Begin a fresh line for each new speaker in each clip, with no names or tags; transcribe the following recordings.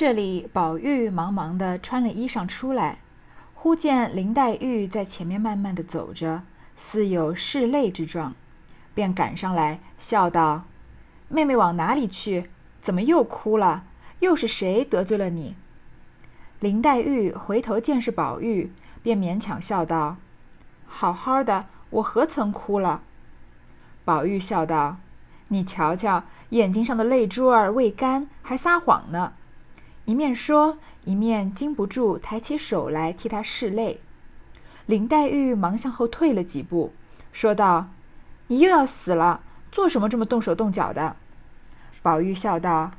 这里，宝玉忙忙的穿了衣裳出来，忽见林黛玉在前面慢慢的走着，似有拭泪之状，便赶上来笑道：“妹妹往哪里去？怎么又哭了？又是谁得罪了你？”林黛玉回头见是宝玉，便勉强笑道：“好好的，我何曾哭了？”宝玉笑道：“你瞧瞧，眼睛上的泪珠儿未干，还撒谎呢。”一面说，一面禁不住抬起手来替他拭泪。林黛玉忙向后退了几步，说道：“你又要死了，做什么这么动手动脚的？”宝玉笑道：“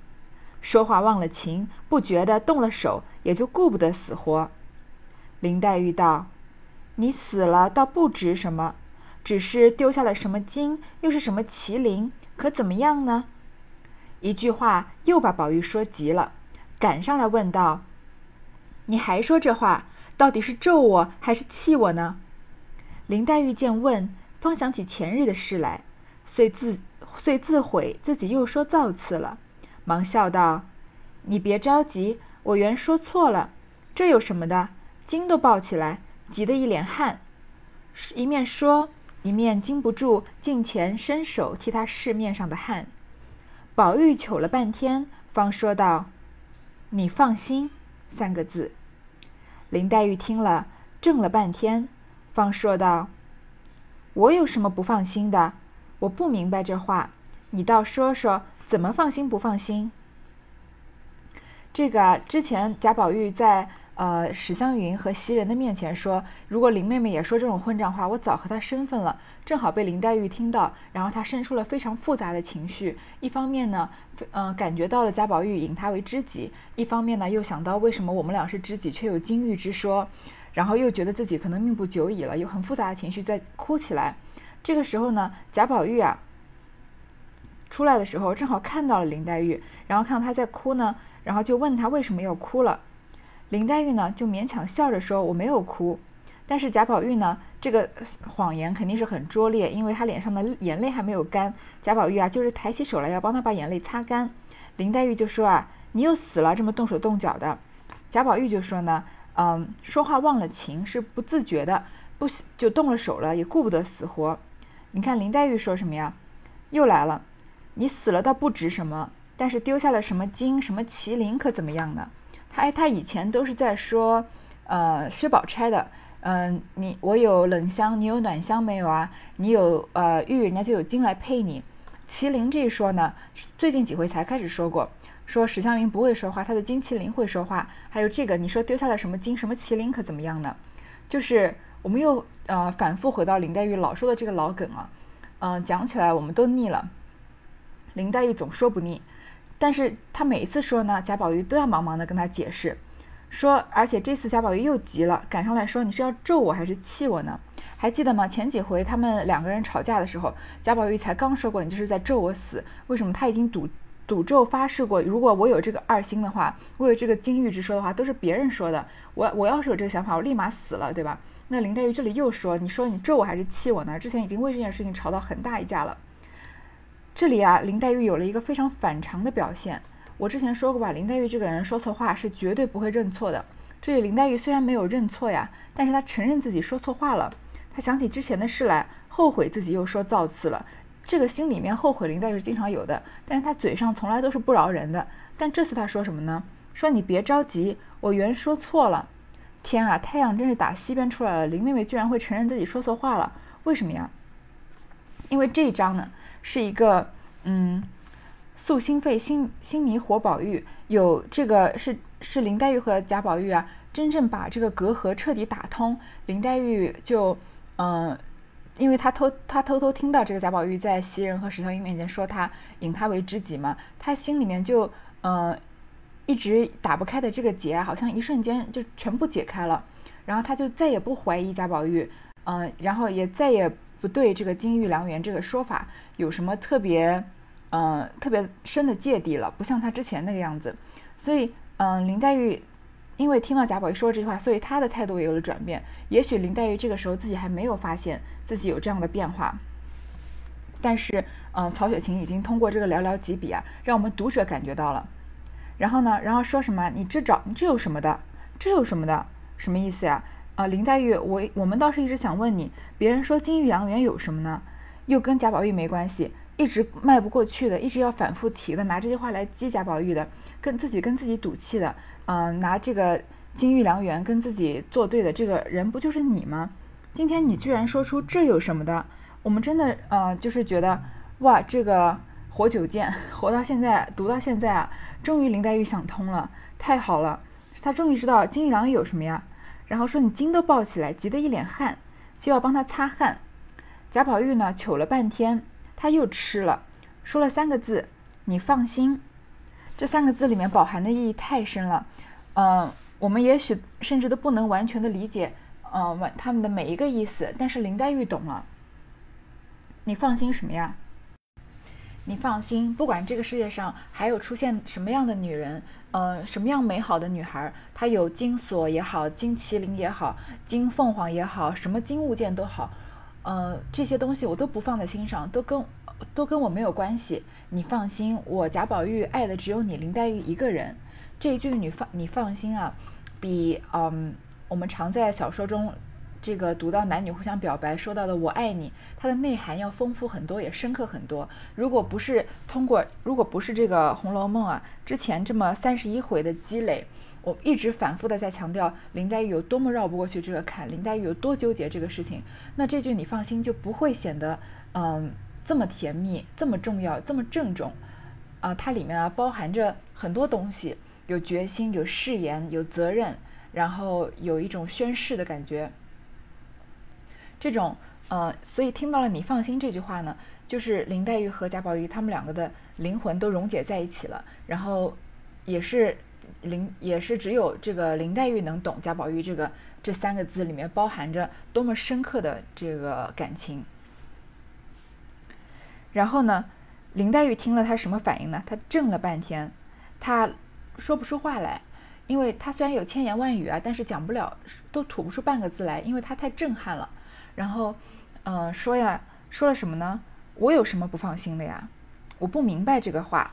说话忘了情，不觉得动了手，也就顾不得死活。”林黛玉道：“你死了倒不值什么，只是丢下了什么金，又是什么麒麟，可怎么样呢？”一句话又把宝玉说急了。赶上来问道：“你还说这话，到底是咒我还是气我呢？”林黛玉见问，方想起前日的事来，遂自遂自悔自己又说造次了，忙笑道：“你别着急，我原说错了，这有什么的？惊都抱起来，急得一脸汗。”一面说，一面禁不住近前伸手替他拭面上的汗。宝玉瞅了半天，方说道。你放心，三个字。林黛玉听了，怔了半天，方说道：“我有什么不放心的？我不明白这话，你倒说说，怎么放心不放心？”这个，之前贾宝玉在。呃，史湘云和袭人的面前说，如果林妹妹也说这种混账话，我早和她生分了。正好被林黛玉听到，然后她生出了非常复杂的情绪。一方面呢，嗯，感觉到了贾宝玉引她为知己；一方面呢，又想到为什么我们俩是知己却有金玉之说，然后又觉得自己可能命不久矣了，有很复杂的情绪在哭起来。这个时候呢，贾宝玉啊出来的时候，正好看到了林黛玉，然后看到她在哭呢，然后就问她为什么要哭了。林黛玉呢，就勉强笑着说：“我没有哭。”但是贾宝玉呢，这个谎言肯定是很拙劣，因为他脸上的眼泪还没有干。贾宝玉啊，就是抬起手来要帮他把眼泪擦干。林黛玉就说：“啊，你又死了，这么动手动脚的。”贾宝玉就说呢：“嗯，说话忘了情，是不自觉的，不就动了手了，也顾不得死活。”你看林黛玉说什么呀？又来了，你死了倒不值什么，但是丢下了什么金、什么麒麟，可怎么样呢？他他以前都是在说，呃，薛宝钗的，嗯，你我有冷香，你有暖香没有啊？你有呃玉，人家就有金来配你。麒麟这一说呢，最近几回才开始说过，说史湘云不会说话，他的金麒麟会说话。还有这个，你说丢下了什么金什么麒麟可怎么样呢？就是我们又呃反复回到林黛玉老说的这个老梗啊，嗯，讲起来我们都腻了，林黛玉总说不腻。但是他每一次说呢，贾宝玉都要忙忙的跟他解释，说，而且这次贾宝玉又急了，赶上来说你是要咒我还是气我呢？还记得吗？前几回他们两个人吵架的时候，贾宝玉才刚说过你就是在咒我死，为什么他已经赌赌咒发誓过，如果我有这个二心的话，我有这个金玉之说的话，都是别人说的，我我要是有这个想法，我立马死了，对吧？那林黛玉这里又说，你说你咒我还是气我呢？之前已经为这件事情吵到很大一架了。这里啊，林黛玉有了一个非常反常的表现。我之前说过吧，林黛玉这个人说错话是绝对不会认错的。这里林黛玉虽然没有认错呀，但是她承认自己说错话了。她想起之前的事来，后悔自己又说造次了。这个心里面后悔，林黛玉是经常有的，但是她嘴上从来都是不饶人的。但这次她说什么呢？说你别着急，我原说错了。天啊，太阳真是打西边出来了！林妹妹居然会承认自己说错话了，为什么呀？因为这一章呢。是一个嗯，素心肺心心迷活宝玉有这个是是林黛玉和贾宝玉啊，真正把这个隔阂彻底打通。林黛玉就嗯，因为他偷他偷偷听到这个贾宝玉在袭人和史湘云面前说他引他为知己嘛，他心里面就嗯一直打不开的这个结啊，好像一瞬间就全部解开了，然后他就再也不怀疑贾宝玉，嗯，然后也再也。不对这个金玉良缘这个说法有什么特别，嗯，特别深的芥蒂了，不像他之前那个样子。所以，嗯，林黛玉因为听到贾宝玉说这句话，所以她的态度也有了转变。也许林黛玉这个时候自己还没有发现自己有这样的变化，但是，嗯，曹雪芹已经通过这个寥寥几笔啊，让我们读者感觉到了。然后呢，然后说什么？你这找你这有什么的？这有什么的？什么意思呀？啊林黛玉，我我们倒是一直想问你，别人说金玉良缘有什么呢？又跟贾宝玉没关系，一直迈不过去的，一直要反复提的，拿这句话来激贾宝玉的，跟自己跟自己赌气的，嗯，拿这个金玉良缘跟自己作对的这个人不就是你吗？今天你居然说出这有什么的？我们真的呃，就是觉得哇，这个活久见，活到现在，读到现在啊，终于林黛玉想通了，太好了，她终于知道金玉良缘有什么呀。然后说你筋都抱起来，急得一脸汗，就要帮他擦汗。贾宝玉呢，瞅了半天，他又吃了，说了三个字：“你放心。”这三个字里面饱含的意义太深了，嗯，我们也许甚至都不能完全的理解，嗯，完他们的每一个意思，但是林黛玉懂了。你放心什么呀？你放心，不管这个世界上还有出现什么样的女人，呃，什么样美好的女孩，她有金锁也好，金麒麟也好，金凤凰也好，什么金物件都好，呃，这些东西我都不放在心上，都跟都跟我没有关系。你放心，我贾宝玉爱的只有你林黛玉一个人。这一句你放你放心啊，比嗯我们常在小说中。这个读到男女互相表白，说到的“我爱你”，它的内涵要丰富很多，也深刻很多。如果不是通过，如果不是这个《红楼梦》啊，之前这么三十一回的积累，我一直反复的在强调林黛玉有多么绕不过去这个坎，林黛玉有多纠结这个事情，那这句你放心就不会显得嗯这么甜蜜、这么重要、这么郑重啊。它里面啊包含着很多东西，有决心、有誓言、有责任，然后有一种宣誓的感觉。这种，呃，所以听到了“你放心”这句话呢，就是林黛玉和贾宝玉他们两个的灵魂都溶解在一起了，然后也是林，也是只有这个林黛玉能懂贾宝玉这个这三个字里面包含着多么深刻的这个感情。然后呢，林黛玉听了他什么反应呢？他怔了半天，他说不出话来，因为他虽然有千言万语啊，但是讲不了，都吐不出半个字来，因为他太震撼了。然后，嗯，说呀，说了什么呢？我有什么不放心的呀？我不明白这个话。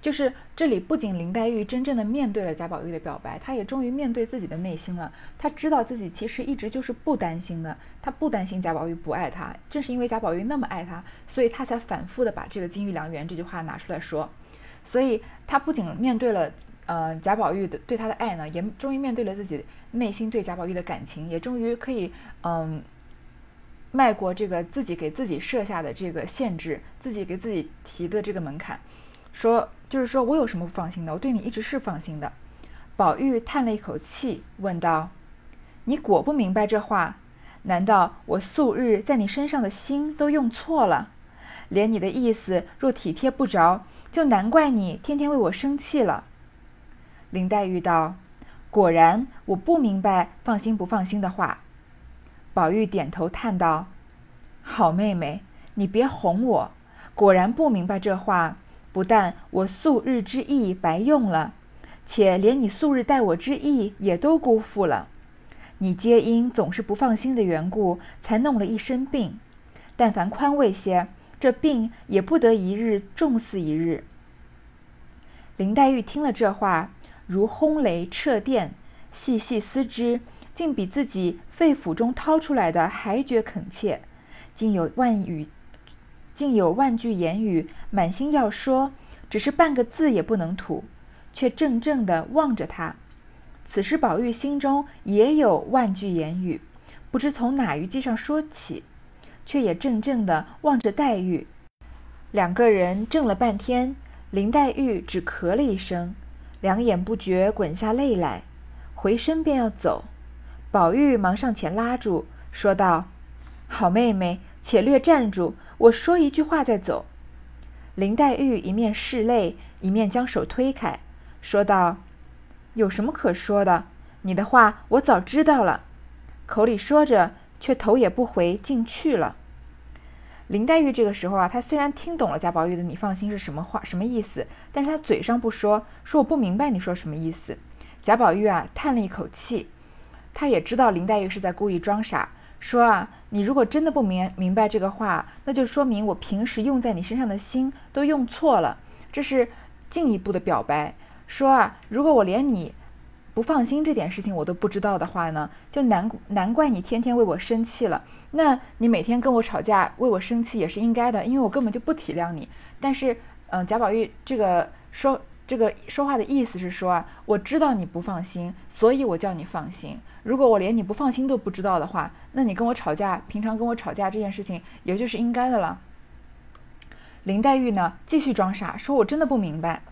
就是这里不仅林黛玉真正的面对了贾宝玉的表白，她也终于面对自己的内心了。她知道自己其实一直就是不担心的，她不担心贾宝玉不爱她。正是因为贾宝玉那么爱她，所以她才反复的把这个“金玉良缘”这句话拿出来说。所以她不仅面对了。呃，贾宝玉的对他的爱呢，也终于面对了自己内心对贾宝玉的感情，也终于可以嗯迈过这个自己给自己设下的这个限制，自己给自己提的这个门槛，说就是说我有什么不放心的？我对你一直是放心的。宝玉叹了一口气，问道：“你果不明白这话？难道我素日在你身上的心都用错了？连你的意思若体贴不着，就难怪你天天为我生气了。”林黛玉道：“果然，我不明白放心不放心的话。”宝玉点头叹道：“好妹妹，你别哄我。果然不明白这话，不但我素日之意白用了，且连你素日待我之意也都辜负了。你皆因总是不放心的缘故，才弄了一身病。但凡宽慰些，这病也不得一日重似一日。”林黛玉听了这话。如轰雷掣电，细细思之，竟比自己肺腑中掏出来的还觉恳切。竟有万语，竟有万句言语，满心要说，只是半个字也不能吐，却怔怔地望着他。此时宝玉心中也有万句言语，不知从哪一句上说起，却也怔怔地望着黛玉。两个人怔了半天，林黛玉只咳了一声。两眼不觉滚下泪来，回身便要走，宝玉忙上前拉住，说道：“好妹妹，且略站住，我说一句话再走。”林黛玉一面拭泪，一面将手推开，说道：“有什么可说的？你的话我早知道了。”口里说着，却头也不回，进去了。林黛玉这个时候啊，她虽然听懂了贾宝玉的“你放心”是什么话、什么意思，但是她嘴上不说，说我不明白你说什么意思。贾宝玉啊，叹了一口气，他也知道林黛玉是在故意装傻，说啊，你如果真的不明明白这个话，那就说明我平时用在你身上的心都用错了。这是进一步的表白，说啊，如果我连你不放心这点事情我都不知道的话呢，就难难怪你天天为我生气了。那你每天跟我吵架，为我生气也是应该的，因为我根本就不体谅你。但是，嗯，贾宝玉这个说这个说话的意思是说啊，我知道你不放心，所以我叫你放心。如果我连你不放心都不知道的话，那你跟我吵架，平常跟我吵架这件事情也就是应该的了。林黛玉呢，继续装傻，说：“我真的不明白。”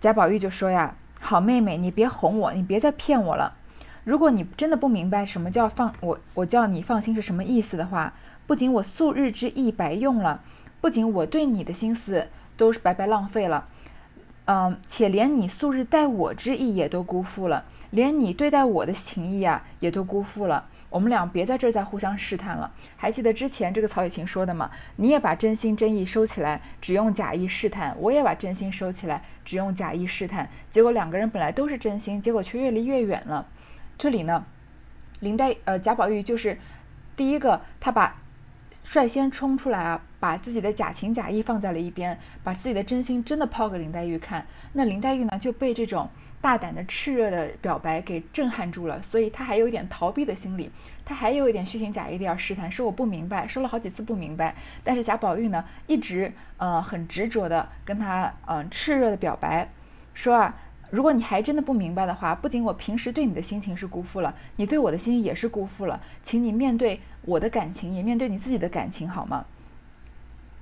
贾宝玉就说：“呀，好妹妹，你别哄我，你别再骗我了。如果你真的不明白什么叫放我，我叫你放心是什么意思的话，不仅我素日之意白用了，不仅我对你的心思都是白白浪费了，嗯，且连你素日待我之意也都辜负了，连你对待我的情谊呀，也都辜负了。”我们俩别在这儿再互相试探了。还记得之前这个曹雪芹说的吗？你也把真心真意收起来，只用假意试探；我也把真心收起来，只用假意试探。结果两个人本来都是真心，结果却越离越远了。这里呢，林黛呃贾宝玉就是第一个，他把率先冲出来啊，把自己的假情假意放在了一边，把自己的真心真的抛给林黛玉看。那林黛玉呢就被这种。大胆的、炽热的表白给震撼住了，所以他还有一点逃避的心理，他还有一点虚情假意的要试探，说我不明白，说了好几次不明白。但是贾宝玉呢，一直呃很执着的跟他嗯炽热的表白，说啊，如果你还真的不明白的话，不仅我平时对你的心情是辜负了，你对我的心也是辜负了，请你面对我的感情，也面对你自己的感情好吗？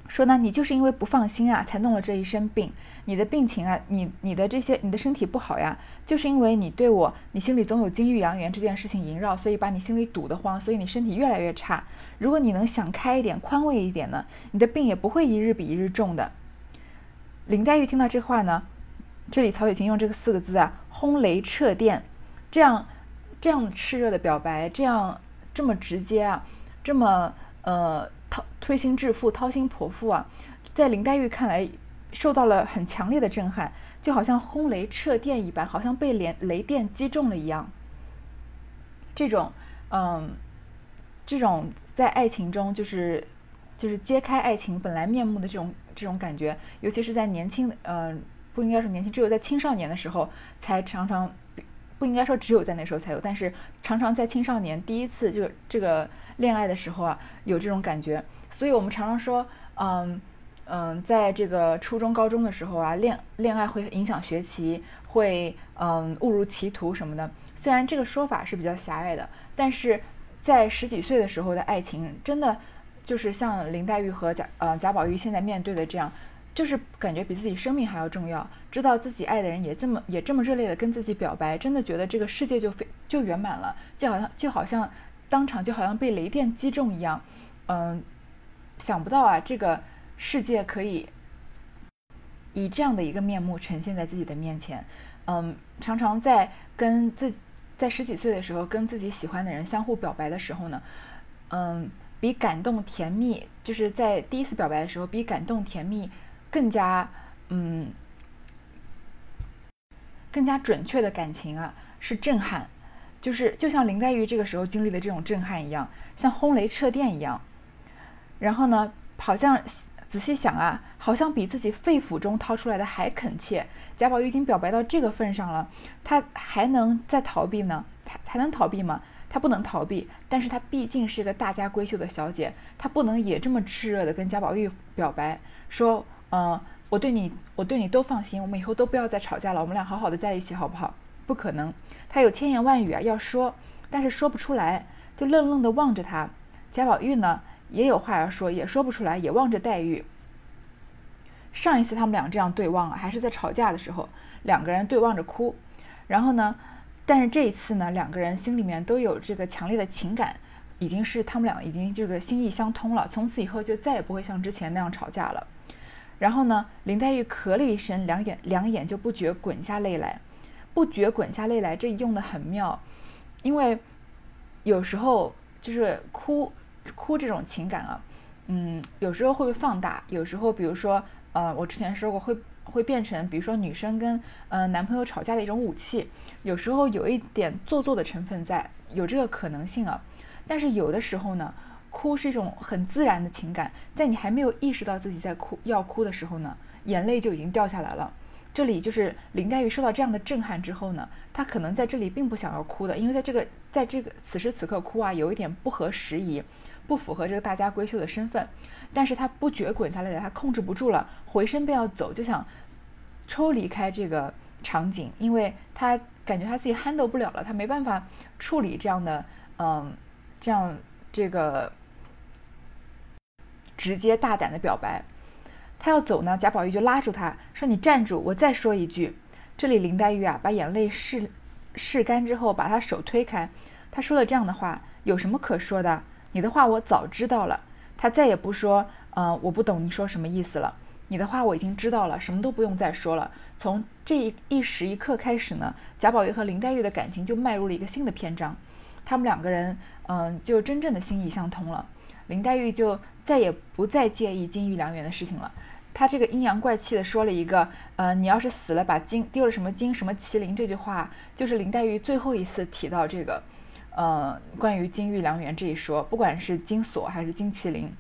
说呢，你就是因为不放心啊，才弄了这一身病。你的病情啊，你你的这些，你的身体不好呀，就是因为你对我，你心里总有金玉良缘这件事情萦绕，所以把你心里堵得慌，所以你身体越来越差。如果你能想开一点，宽慰一点呢，你的病也不会一日比一日重的。林黛玉听到这话呢，这里曹雪芹用这个四个字啊，轰雷掣电，这样这样炽热的表白，这样这么直接啊，这么呃推心置腹、掏心剖腹啊，在林黛玉看来。受到了很强烈的震撼，就好像轰雷掣电一般，好像被连雷电击中了一样。这种，嗯，这种在爱情中就是就是揭开爱情本来面目的这种这种感觉，尤其是在年轻，嗯，不应该说年轻，只有在青少年的时候才常常，不应该说只有在那时候才有，但是常常在青少年第一次就这个恋爱的时候啊，有这种感觉。所以我们常常说，嗯。嗯，在这个初中、高中的时候啊，恋恋爱会影响学习，会嗯误入歧途什么的。虽然这个说法是比较狭隘的，但是在十几岁的时候的爱情，真的就是像林黛玉和贾呃贾宝玉现在面对的这样，就是感觉比自己生命还要重要。知道自己爱的人也这么也这么热烈的跟自己表白，真的觉得这个世界就非就圆满了，就好像就好像当场就好像被雷电击中一样。嗯，想不到啊，这个。世界可以以这样的一个面目呈现在自己的面前，嗯，常常在跟自在十几岁的时候跟自己喜欢的人相互表白的时候呢，嗯，比感动甜蜜，就是在第一次表白的时候，比感动甜蜜更加嗯更加准确的感情啊，是震撼，就是就像林黛玉这个时候经历的这种震撼一样，像轰雷掣电一样，然后呢，好像。仔细想啊，好像比自己肺腑中掏出来的还恳切。贾宝玉已经表白到这个份上了，他还能再逃避呢？他还能逃避吗？他不能逃避，但是他毕竟是个大家闺秀的小姐，她不能也这么炽热的跟贾宝玉表白，说，嗯，我对你，我对你都放心，我们以后都不要再吵架了，我们俩好好的在一起，好不好？不可能，他有千言万语啊要说，但是说不出来，就愣愣的望着他。贾宝玉呢？也有话要说，也说不出来，也望着黛玉。上一次他们俩这样对望啊，还是在吵架的时候，两个人对望着哭。然后呢，但是这一次呢，两个人心里面都有这个强烈的情感，已经是他们俩已经这个心意相通了，从此以后就再也不会像之前那样吵架了。然后呢，林黛玉咳了一声，两眼两眼就不觉滚下泪来，不觉滚下泪来，这用的很妙，因为有时候就是哭。哭这种情感啊，嗯，有时候会被放大，有时候比如说，呃，我之前说过会会变成，比如说女生跟呃男朋友吵架的一种武器，有时候有一点做作的成分在，有这个可能性啊。但是有的时候呢，哭是一种很自然的情感，在你还没有意识到自己在哭要哭的时候呢，眼泪就已经掉下来了。这里就是林黛玉受到这样的震撼之后呢，她可能在这里并不想要哭的，因为在这个在这个此时此刻哭啊，有一点不合时宜，不符合这个大家闺秀的身份。但是她不觉滚下来的，她控制不住了，回身便要走，就想抽离开这个场景，因为她感觉她自己 handle 不了了，她没办法处理这样的嗯这样这个直接大胆的表白。他要走呢，贾宝玉就拉住他说：“你站住，我再说一句。”这里林黛玉啊，把眼泪拭拭干之后，把他手推开。他说了这样的话：“有什么可说的？你的话我早知道了。”他再也不说：“嗯，我不懂你说什么意思了。你的话我已经知道了，什么都不用再说了。”从这一一时一刻开始呢，贾宝玉和林黛玉的感情就迈入了一个新的篇章。他们两个人，嗯，就真正的心意相通了。林黛玉就再也不再介意金玉良缘的事情了。他这个阴阳怪气的说了一个，呃，你要是死了，把金丢了什么金什么麒麟这句话，就是林黛玉最后一次提到这个，呃，关于金玉良缘这一说，不管是金锁还是金麒麟，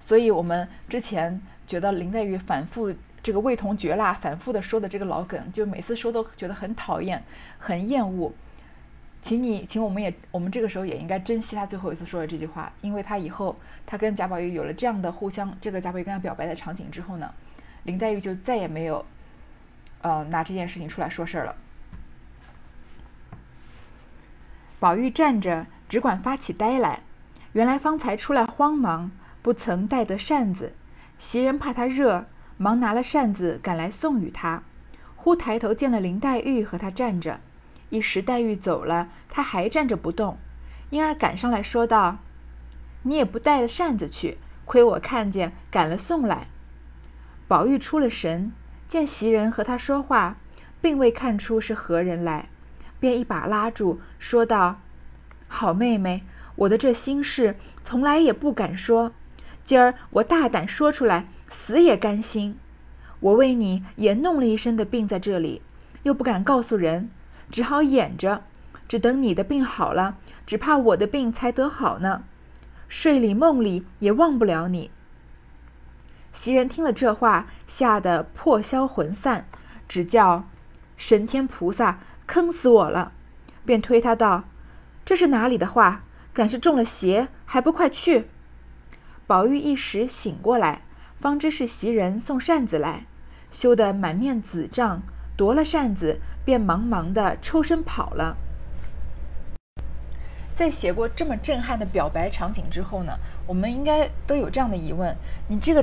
所以我们之前觉得林黛玉反复这个味同嚼蜡，反复的说的这个老梗，就每次说都觉得很讨厌，很厌恶。请你，请我们也，我们这个时候也应该珍惜他最后一次说的这句话，因为他以后他跟贾宝玉有了这样的互相，这个贾宝玉跟他表白的场景之后呢，林黛玉就再也没有，呃，拿这件事情出来说事儿了。宝玉站着，只管发起呆来。原来方才出来慌忙，不曾带得扇子，袭人怕他热，忙拿了扇子赶来送与他。忽抬头见了林黛玉和他站着。一时黛玉走了，他还站着不动。莺儿赶上来说道：“你也不带了扇子去，亏我看见，赶了送来。”宝玉出了神，见袭人和他说话，并未看出是何人来，便一把拉住，说道：“好妹妹，我的这心事从来也不敢说，今儿我大胆说出来，死也甘心。我为你也弄了一身的病在这里，又不敢告诉人。”只好掩着，只等你的病好了，只怕我的病才得好呢。睡里梦里也忘不了你。袭人听了这话，吓得破消魂散，只叫神天菩萨坑死我了，便推他道：“这是哪里的话？敢是中了邪，还不快去！”宝玉一时醒过来，方知是袭人送扇子来，羞得满面紫胀，夺了扇子。便忙忙的抽身跑了。在写过这么震撼的表白场景之后呢，我们应该都有这样的疑问：你这个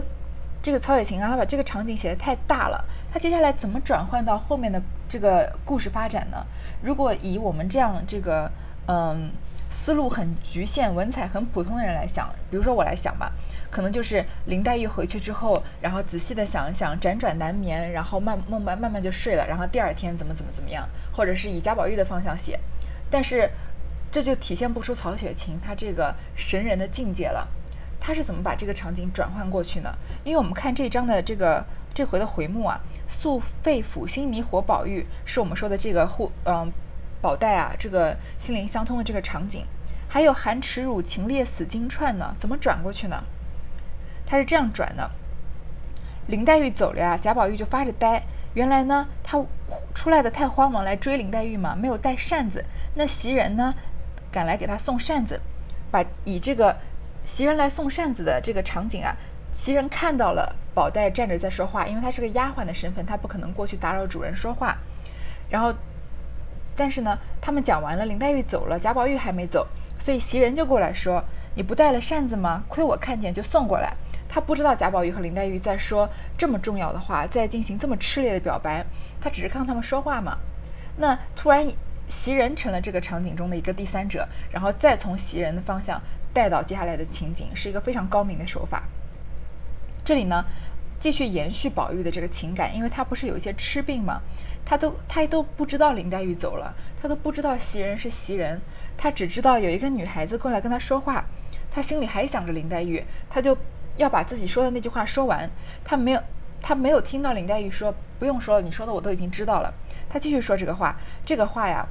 这个曹雪芹啊，他把这个场景写的太大了，他接下来怎么转换到后面的这个故事发展呢？如果以我们这样这个嗯思路很局限、文采很普通的人来想，比如说我来想吧。可能就是林黛玉回去之后，然后仔细的想一想，辗转难眠，然后慢慢慢慢慢就睡了，然后第二天怎么怎么怎么样，或者是以贾宝玉的方向写，但是这就体现不出曹雪芹他这个神人的境界了。他是怎么把这个场景转换过去呢？因为我们看这章的这个这回的回目啊，“素肺腑心迷活宝玉”，是我们说的这个互嗯宝黛啊这个心灵相通的这个场景，还有“含耻辱情烈死金钏”呢，怎么转过去呢？他是这样转的，林黛玉走了呀，贾宝玉就发着呆。原来呢，他出来的太慌忙来追林黛玉嘛，没有带扇子。那袭人呢，赶来给他送扇子，把以这个袭人来送扇子的这个场景啊，袭人看到了宝黛站着在说话，因为她是个丫鬟的身份，她不可能过去打扰主人说话。然后，但是呢，他们讲完了，林黛玉走了，贾宝玉还没走，所以袭人就过来说：“你不带了扇子吗？亏我看见就送过来。”他不知道贾宝玉和林黛玉在说这么重要的话，在进行这么炽烈的表白，他只是看到他们说话嘛。那突然袭人成了这个场景中的一个第三者，然后再从袭人的方向带到接下来的情景，是一个非常高明的手法。这里呢，继续延续宝玉的这个情感，因为他不是有一些痴病嘛，他都他都不知道林黛玉走了，他都不知道袭人是袭人，他只知道有一个女孩子过来跟他说话，他心里还想着林黛玉，他就。要把自己说的那句话说完，他没有，他没有听到林黛玉说不用说了，你说的我都已经知道了。他继续说这个话，这个话呀，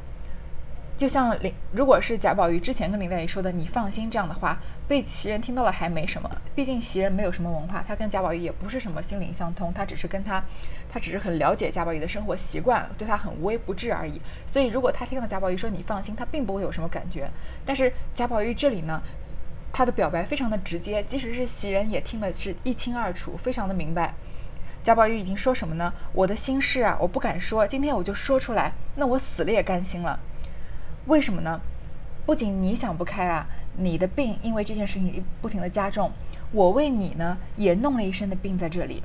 就像林，如果是贾宝玉之前跟林黛玉说的“你放心”这样的话，被袭人听到了还没什么，毕竟袭人没有什么文化，他跟贾宝玉也不是什么心灵相通，他只是跟他，他只是很了解贾宝玉的生活习惯，对他很无微不至而已。所以如果他听到贾宝玉说“你放心”，他并不会有什么感觉。但是贾宝玉这里呢，他的表白非常的直接，即使是袭人也听得是一清二楚，非常的明白。贾宝玉已经说什么呢？我的心事啊，我不敢说，今天我就说出来，那我死了也甘心了。为什么呢？不仅你想不开啊，你的病因为这件事情不停的加重，我为你呢也弄了一身的病在这里。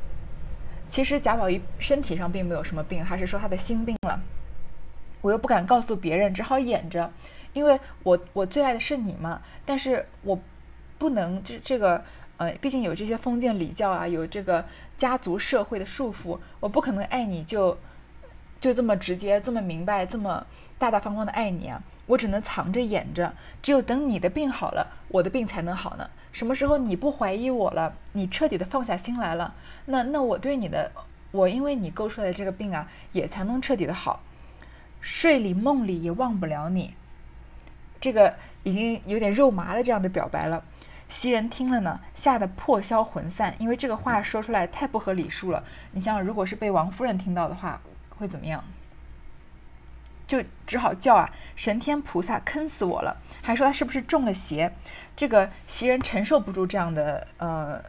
其实贾宝玉身体上并没有什么病，还是说他的心病了。我又不敢告诉别人，只好掩着，因为我我最爱的是你嘛。但是我不能这这个呃，毕竟有这些封建礼教啊，有这个家族社会的束缚，我不可能爱你就就这么直接，这么明白，这么。大大方方的爱你啊，我只能藏着掩着，只有等你的病好了，我的病才能好呢。什么时候你不怀疑我了，你彻底的放下心来了，那那我对你的，我因为你勾出来的这个病啊，也才能彻底的好。睡里梦里也忘不了你，这个已经有点肉麻的这样的表白了。袭人听了呢，吓得破消魂散，因为这个话说出来太不合礼数了。你想想，如果是被王夫人听到的话，会怎么样？就只好叫啊，神天菩萨坑死我了！还说他是不是中了邪？这个袭人承受不住这样的呃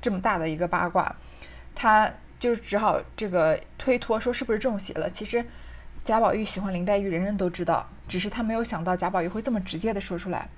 这么大的一个八卦，他就只好这个推脱说是不是中邪了？其实贾宝玉喜欢林黛玉，人人都知道，只是他没有想到贾宝玉会这么直接的说出来。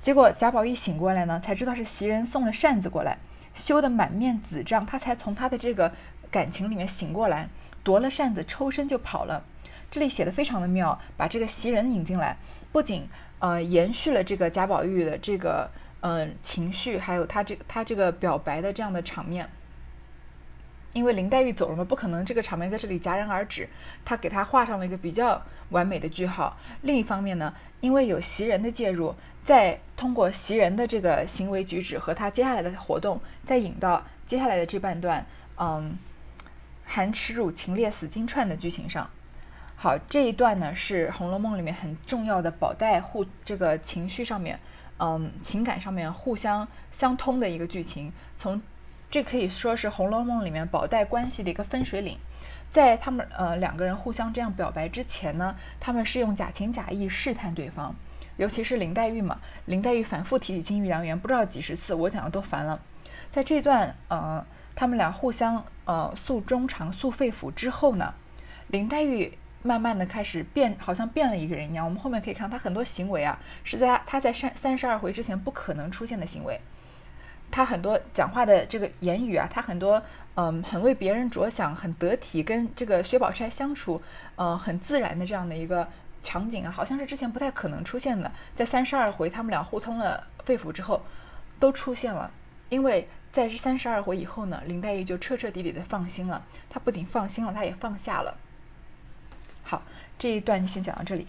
结果贾宝玉醒过来呢，才知道是袭人送了扇子过来，羞得满面紫胀，他才从他的这个感情里面醒过来，夺了扇子抽身就跑了。这里写的非常的妙，把这个袭人引进来，不仅呃延续了这个贾宝玉的这个嗯情绪，还有他这他这个表白的这样的场面。因为林黛玉走了嘛，不可能这个场面在这里戛然而止，他给他画上了一个比较完美的句号。另一方面呢，因为有袭人的介入，再通过袭人的这个行为举止和他接下来的活动，再引到接下来的这半段，嗯，含耻辱、情烈死金钏的剧情上。好，这一段呢是《红楼梦》里面很重要的宝黛互这个情绪上面，嗯，情感上面互相相通的一个剧情。从这可以说是《红楼梦》里面宝黛关系的一个分水岭。在他们呃两个人互相这样表白之前呢，他们是用假情假意试探对方，尤其是林黛玉嘛，林黛玉反复提起金玉良缘，不知道几十次，我讲的都烦了。在这段呃他们俩互相呃诉衷肠、诉肺腑之后呢，林黛玉。慢慢的开始变，好像变了一个人一样。我们后面可以看他很多行为啊，是在他在三三十二回之前不可能出现的行为。他很多讲话的这个言语啊，他很多嗯，很为别人着想，很得体，跟这个薛宝钗相处，呃，很自然的这样的一个场景啊，好像是之前不太可能出现的。在三十二回他们俩互通了肺腑之后，都出现了。因为在这三十二回以后呢，林黛玉就彻彻底底的放心了。她不仅放心了，她也放下了。这一段就先讲到这里。